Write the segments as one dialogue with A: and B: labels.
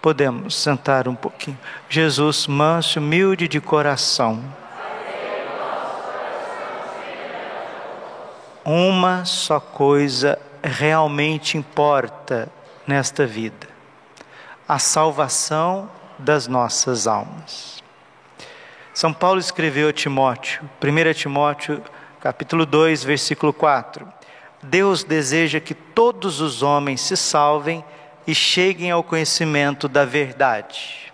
A: Podemos sentar um pouquinho. Jesus, manso, humilde de coração. Uma só coisa realmente importa nesta vida: a salvação das nossas almas. São Paulo escreveu a Timóteo, 1 Timóteo, capítulo 2, versículo 4. Deus deseja que todos os homens se salvem e cheguem ao conhecimento da verdade.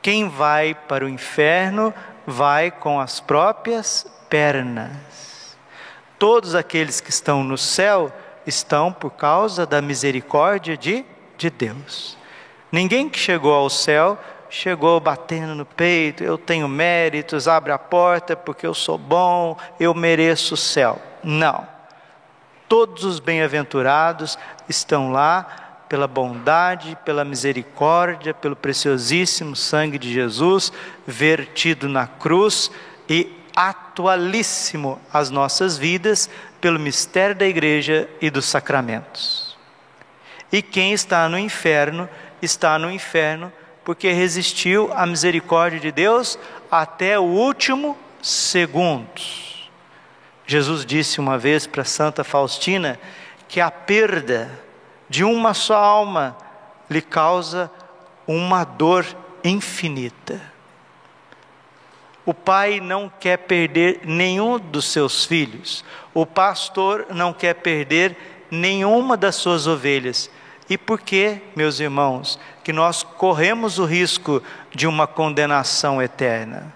A: Quem vai para o inferno vai com as próprias pernas. Todos aqueles que estão no céu estão por causa da misericórdia de, de Deus. Ninguém que chegou ao céu chegou batendo no peito, eu tenho méritos, abre a porta porque eu sou bom, eu mereço o céu. Não. Todos os bem-aventurados estão lá pela bondade, pela misericórdia, pelo preciosíssimo sangue de Jesus vertido na cruz e atualíssimo às nossas vidas pelo mistério da igreja e dos sacramentos. E quem está no inferno, está no inferno porque resistiu à misericórdia de Deus até o último segundo. Jesus disse uma vez para Santa Faustina que a perda de uma só alma lhe causa uma dor infinita. O pai não quer perder nenhum dos seus filhos, o pastor não quer perder nenhuma das suas ovelhas. E por que, meus irmãos, que nós corremos o risco de uma condenação eterna?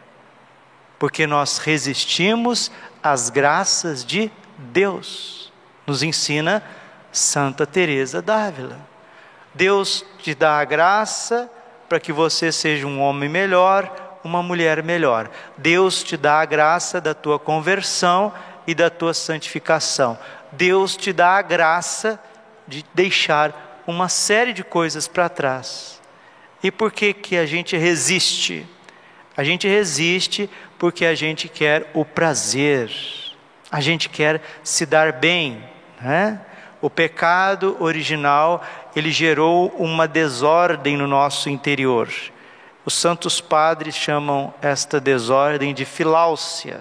A: Porque nós resistimos às graças de Deus. Nos ensina Santa Teresa d'Ávila. Deus te dá a graça para que você seja um homem melhor, uma mulher melhor. Deus te dá a graça da tua conversão e da tua santificação. Deus te dá a graça de deixar uma série de coisas para trás. E por que que a gente resiste? A gente resiste porque a gente quer o prazer. A gente quer se dar bem, né? O pecado original, ele gerou uma desordem no nosso interior. Os santos padres chamam esta desordem de filáusia.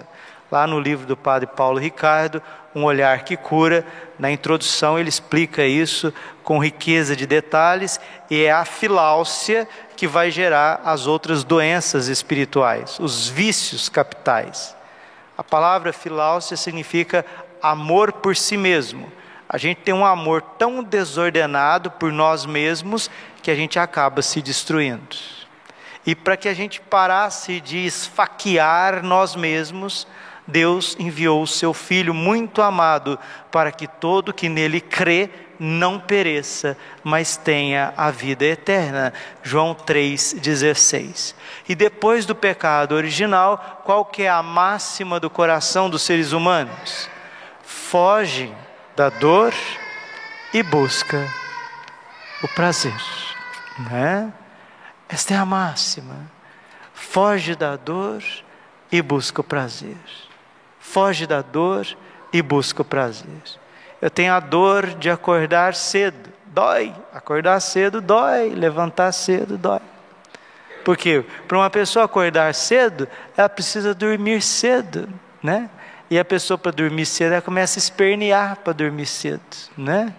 A: Lá no livro do padre Paulo Ricardo, Um Olhar que Cura, na introdução ele explica isso com riqueza de detalhes, e é a filáusia que vai gerar as outras doenças espirituais, os vícios capitais. A palavra filáusia significa amor por si mesmo a gente tem um amor tão desordenado por nós mesmos que a gente acaba se destruindo. E para que a gente parasse de esfaquear nós mesmos, Deus enviou o seu Filho muito amado para que todo que nele crê não pereça, mas tenha a vida eterna. João 3,16. E depois do pecado original, qual que é a máxima do coração dos seres humanos? Foge da dor e busca o prazer. Né? Esta é a máxima. Foge da dor e busca o prazer. Foge da dor e busca o prazer. Eu tenho a dor de acordar cedo. Dói. Acordar cedo dói. Levantar cedo dói. Porque para uma pessoa acordar cedo, ela precisa dormir cedo, né? E a pessoa para dormir cedo, ela começa a espernear para dormir cedo, né?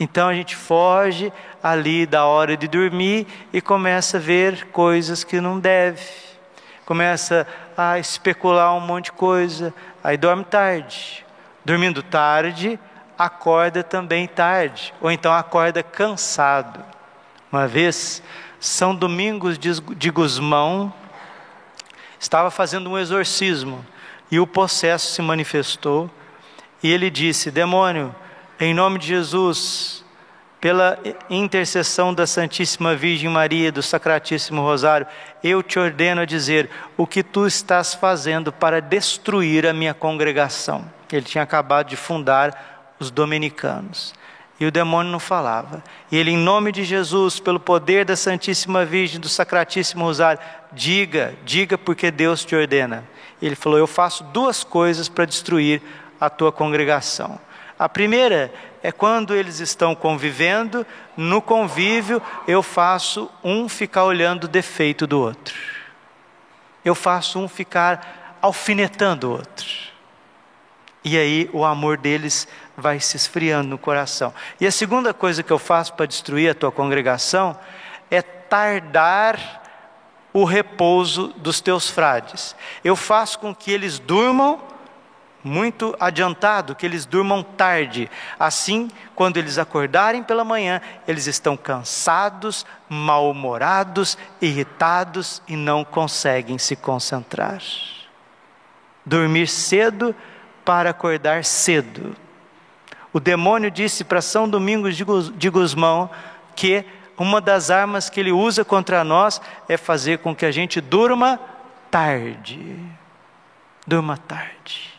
A: Então a gente foge ali da hora de dormir e começa a ver coisas que não deve. Começa a especular um monte de coisa, aí dorme tarde. Dormindo tarde, acorda também tarde, ou então acorda cansado. Uma vez, São Domingos de Gusmão estava fazendo um exorcismo e o possesso se manifestou, e ele disse: Demônio, em nome de Jesus, pela intercessão da Santíssima Virgem Maria, do Sacratíssimo Rosário, eu te ordeno a dizer o que tu estás fazendo para destruir a minha congregação. Ele tinha acabado de fundar os dominicanos. E o demônio não falava. E ele, em nome de Jesus, pelo poder da Santíssima Virgem, do Sacratíssimo Rosário, diga, diga porque Deus te ordena. Ele falou: Eu faço duas coisas para destruir a tua congregação. A primeira é quando eles estão convivendo, no convívio, eu faço um ficar olhando o defeito do outro. Eu faço um ficar alfinetando o outro. E aí o amor deles vai se esfriando no coração. E a segunda coisa que eu faço para destruir a tua congregação é tardar o repouso dos teus frades. Eu faço com que eles durmam muito adiantado, que eles durmam tarde. Assim, quando eles acordarem pela manhã, eles estão cansados, mal-humorados, irritados e não conseguem se concentrar. Dormir cedo para acordar cedo. O demônio disse para São Domingos de Gusmão que uma das armas que ele usa contra nós é fazer com que a gente durma tarde. Durma tarde.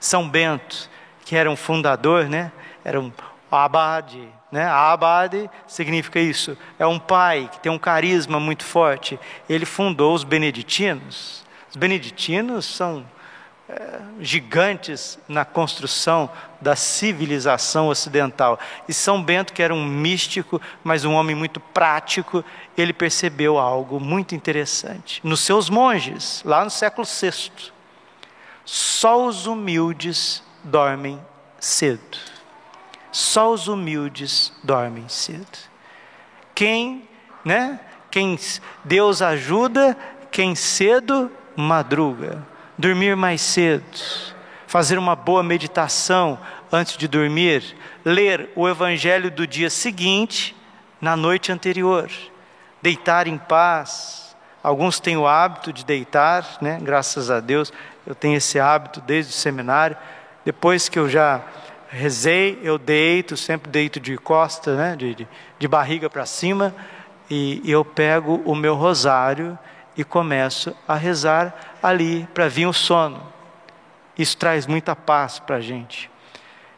A: São Bento, que era um fundador, né? Era um abade, né? Abade significa isso. É um pai que tem um carisma muito forte. Ele fundou os beneditinos. Os beneditinos são gigantes na construção da civilização ocidental. E São Bento, que era um místico, mas um homem muito prático, ele percebeu algo muito interessante. Nos seus monges, lá no século VI, só os humildes dormem cedo. Só os humildes dormem cedo. Quem, né? Quem Deus ajuda, quem cedo madruga. Dormir mais cedo, fazer uma boa meditação antes de dormir, ler o evangelho do dia seguinte na noite anterior, deitar em paz. Alguns têm o hábito de deitar, né? Graças a Deus eu tenho esse hábito desde o seminário. Depois que eu já rezei, eu deito, sempre deito de costa, né, de, de, de barriga para cima, e, e eu pego o meu rosário e começo a rezar ali para vir o sono. Isso traz muita paz para a gente.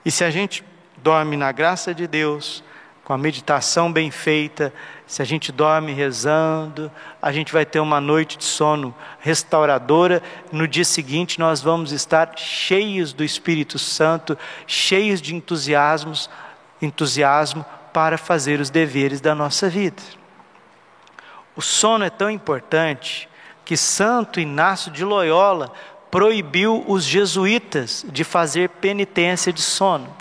A: E se a gente dorme na graça de Deus, com a meditação bem feita, se a gente dorme rezando, a gente vai ter uma noite de sono restauradora. No dia seguinte, nós vamos estar cheios do Espírito Santo, cheios de entusiasmos, entusiasmo para fazer os deveres da nossa vida. O sono é tão importante que Santo Inácio de Loyola proibiu os jesuítas de fazer penitência de sono,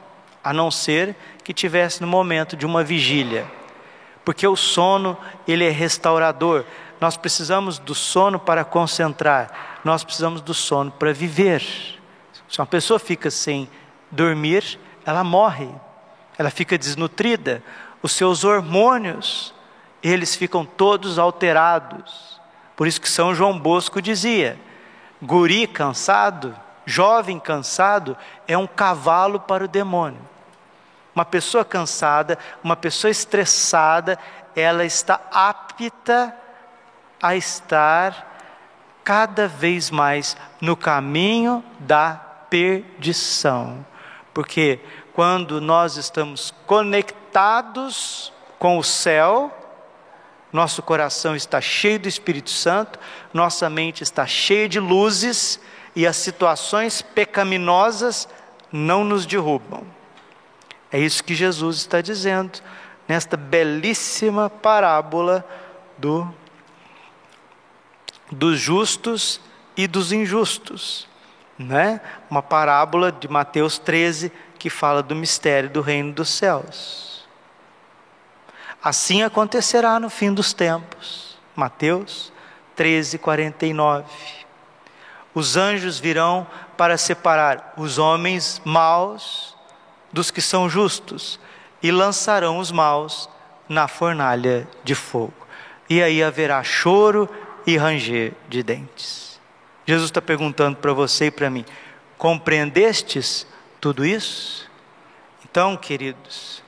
A: a não ser que tivesse no momento de uma vigília porque o sono ele é restaurador. Nós precisamos do sono para concentrar, nós precisamos do sono para viver. Se uma pessoa fica sem dormir, ela morre, ela fica desnutrida, os seus hormônios, eles ficam todos alterados. Por isso que São João Bosco dizia: guri cansado, jovem cansado, é um cavalo para o demônio. Uma pessoa cansada, uma pessoa estressada, ela está apta a estar cada vez mais no caminho da perdição. Porque quando nós estamos conectados com o céu, nosso coração está cheio do Espírito Santo, nossa mente está cheia de luzes e as situações pecaminosas não nos derrubam. É isso que Jesus está dizendo nesta belíssima parábola do, dos justos e dos injustos. Né? Uma parábola de Mateus 13 que fala do mistério do reino dos céus. Assim acontecerá no fim dos tempos. Mateus 13, 49. Os anjos virão para separar os homens maus dos que são justos e lançarão os maus na fornalha de fogo. E aí haverá choro e ranger de dentes. Jesus está perguntando para você e para mim: compreendestes tudo isso? Então, queridos,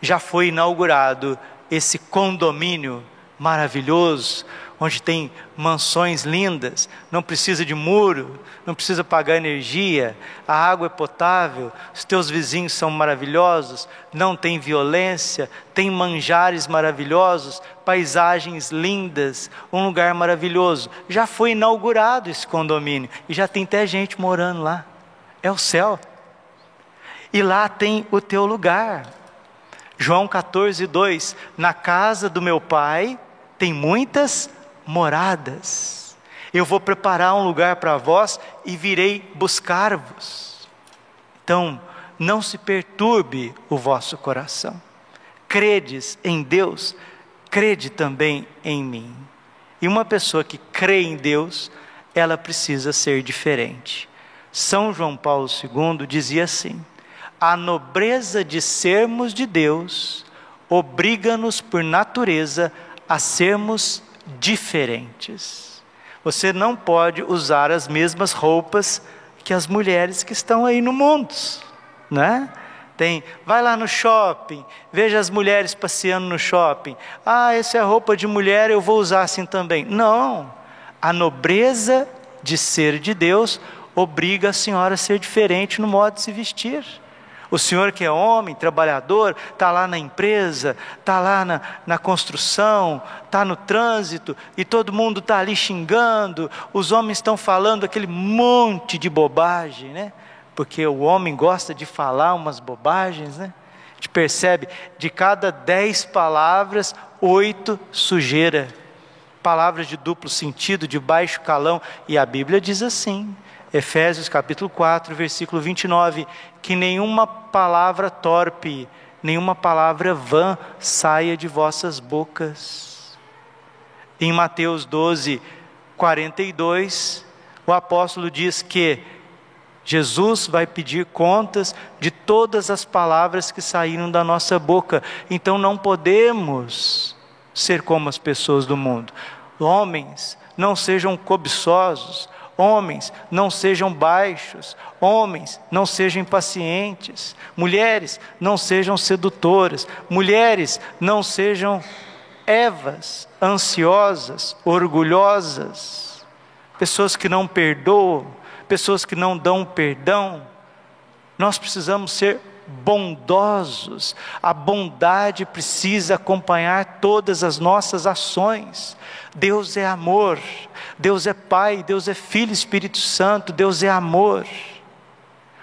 A: já foi inaugurado esse condomínio maravilhoso, onde tem mansões lindas, não precisa de muro, não precisa pagar energia, a água é potável, os teus vizinhos são maravilhosos, não tem violência, tem manjares maravilhosos, paisagens lindas, um lugar maravilhoso. Já foi inaugurado esse condomínio e já tem até gente morando lá. É o céu. E lá tem o teu lugar. João 14, 2: Na casa do meu pai tem muitas moradas. Eu vou preparar um lugar para vós e virei buscar-vos. Então, não se perturbe o vosso coração. Credes em Deus, crede também em mim. E uma pessoa que crê em Deus, ela precisa ser diferente. São João Paulo II dizia assim: a nobreza de sermos de Deus obriga-nos por natureza a sermos diferentes. Você não pode usar as mesmas roupas que as mulheres que estão aí no mundo, né? Tem, vai lá no shopping, veja as mulheres passeando no shopping. Ah, essa é roupa de mulher, eu vou usar assim também. Não. A nobreza de ser de Deus obriga a senhora a ser diferente no modo de se vestir. O senhor que é homem, trabalhador, está lá na empresa, está lá na, na construção, está no trânsito, e todo mundo está ali xingando, os homens estão falando aquele monte de bobagem, né? Porque o homem gosta de falar umas bobagens, né? A gente percebe, de cada dez palavras, oito sujeira. Palavras de duplo sentido, de baixo calão, e a Bíblia diz assim: Efésios capítulo 4, versículo 29, que nenhuma palavra torpe, nenhuma palavra vã saia de vossas bocas. Em Mateus 12, 42, o apóstolo diz que Jesus vai pedir contas de todas as palavras que saíram da nossa boca, então não podemos ser como as pessoas do mundo. Homens, não sejam cobiçosos, Homens, não sejam baixos. Homens, não sejam impacientes. Mulheres, não sejam sedutoras. Mulheres, não sejam evas, ansiosas, orgulhosas. Pessoas que não perdoam, pessoas que não dão perdão. Nós precisamos ser bondosos. A bondade precisa acompanhar todas as nossas ações. Deus é amor, Deus é Pai, Deus é Filho, Espírito Santo, Deus é amor.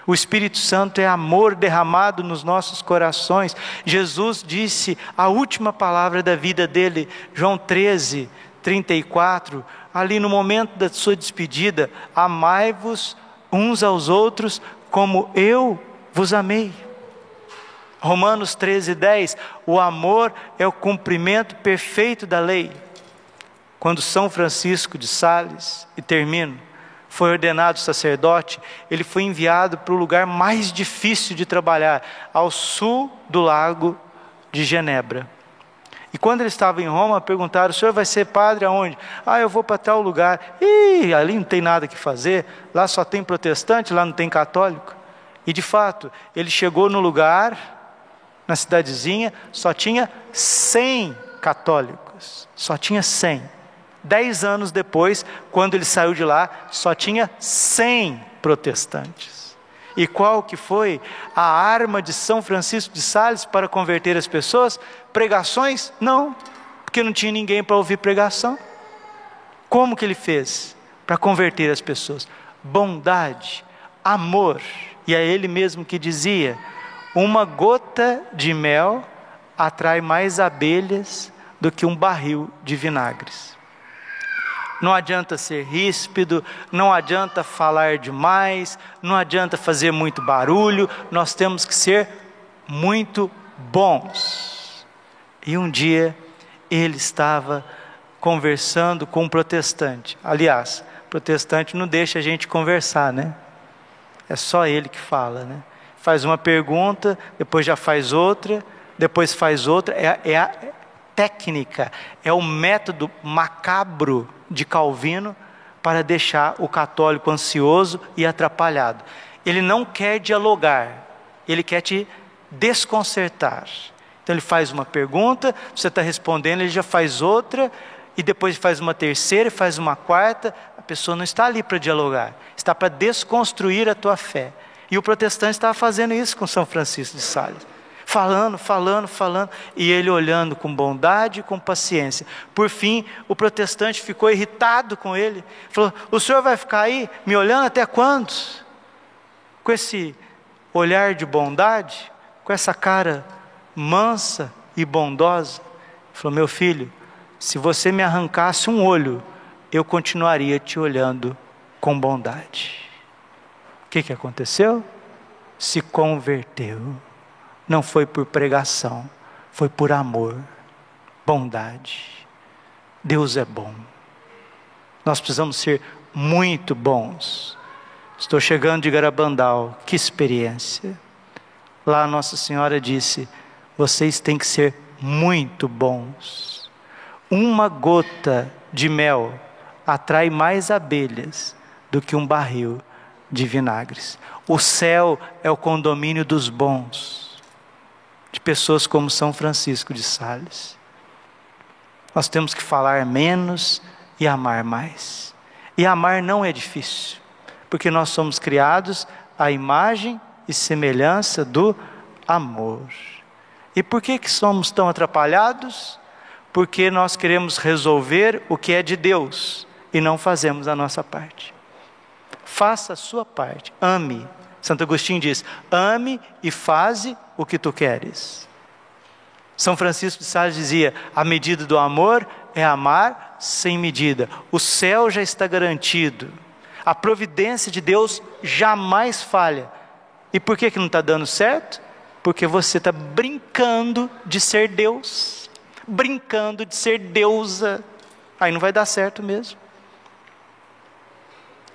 A: O Espírito Santo é amor derramado nos nossos corações. Jesus disse a última palavra da vida dele, João 13, 34, ali no momento da sua despedida: Amai-vos uns aos outros como eu vos amei. Romanos 13, 10: O amor é o cumprimento perfeito da lei. Quando São Francisco de Sales, e termino, foi ordenado sacerdote, ele foi enviado para o lugar mais difícil de trabalhar, ao sul do lago de Genebra. E quando ele estava em Roma, perguntaram: o senhor vai ser padre aonde? Ah, eu vou para tal lugar. Ih, ali não tem nada que fazer, lá só tem protestante, lá não tem católico. E de fato, ele chegou no lugar, na cidadezinha, só tinha 100 católicos, só tinha 100. Dez anos depois, quando ele saiu de lá, só tinha 100 protestantes. E qual que foi a arma de São Francisco de Sales para converter as pessoas? Pregações? Não, porque não tinha ninguém para ouvir pregação. Como que ele fez para converter as pessoas? Bondade, amor. E é ele mesmo que dizia: uma gota de mel atrai mais abelhas do que um barril de vinagres. Não adianta ser ríspido, não adianta falar demais, não adianta fazer muito barulho, nós temos que ser muito bons. E um dia ele estava conversando com um protestante. Aliás, protestante não deixa a gente conversar, né? É só ele que fala, né? Faz uma pergunta, depois já faz outra, depois faz outra. É, é a técnica, é o método macabro de Calvino para deixar o católico ansioso e atrapalhado. Ele não quer dialogar, ele quer te desconcertar. Então ele faz uma pergunta, você está respondendo, ele já faz outra, e depois faz uma terceira, faz uma quarta. A pessoa não está ali para dialogar, está para desconstruir a tua fé. E o protestante estava fazendo isso com São Francisco de Sales. Falando, falando, falando, e ele olhando com bondade e com paciência. Por fim, o protestante ficou irritado com ele. Falou: O senhor vai ficar aí me olhando até quando? Com esse olhar de bondade, com essa cara mansa e bondosa. Falou: Meu filho, se você me arrancasse um olho, eu continuaria te olhando com bondade. O que, que aconteceu? Se converteu. Não foi por pregação, foi por amor, bondade. Deus é bom. Nós precisamos ser muito bons. Estou chegando de Garabandal, que experiência. Lá Nossa Senhora disse: vocês têm que ser muito bons. Uma gota de mel atrai mais abelhas do que um barril de vinagres. O céu é o condomínio dos bons, de pessoas como São Francisco de Sales. Nós temos que falar menos e amar mais. E amar não é difícil, porque nós somos criados à imagem e semelhança do amor. E por que, que somos tão atrapalhados? Porque nós queremos resolver o que é de Deus e não fazemos a nossa parte. Faça a sua parte, ame. Santo Agostinho diz: ame e faze o que tu queres. São Francisco de Sales dizia: a medida do amor é amar sem medida. O céu já está garantido. A providência de Deus jamais falha. E por que, que não está dando certo? Porque você está brincando de ser Deus, brincando de ser deusa. Aí não vai dar certo mesmo.